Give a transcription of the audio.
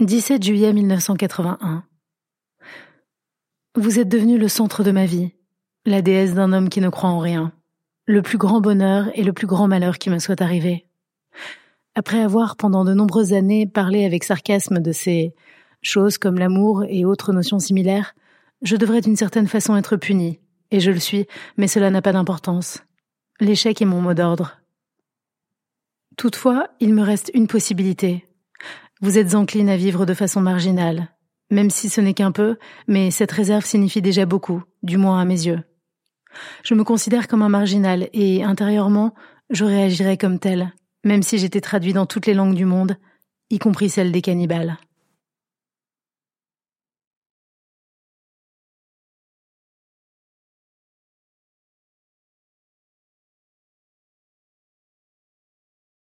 17 juillet 1981. Vous êtes devenu le centre de ma vie, la déesse d'un homme qui ne croit en rien, le plus grand bonheur et le plus grand malheur qui me soit arrivé. Après avoir pendant de nombreuses années parlé avec sarcasme de ces choses comme l'amour et autres notions similaires, je devrais d'une certaine façon être puni, et je le suis, mais cela n'a pas d'importance. L'échec est mon mot d'ordre. Toutefois, il me reste une possibilité, vous êtes encline à vivre de façon marginale, même si ce n'est qu'un peu, mais cette réserve signifie déjà beaucoup, du moins à mes yeux. Je me considère comme un marginal et intérieurement, je réagirais comme tel, même si j'étais traduit dans toutes les langues du monde, y compris celle des cannibales.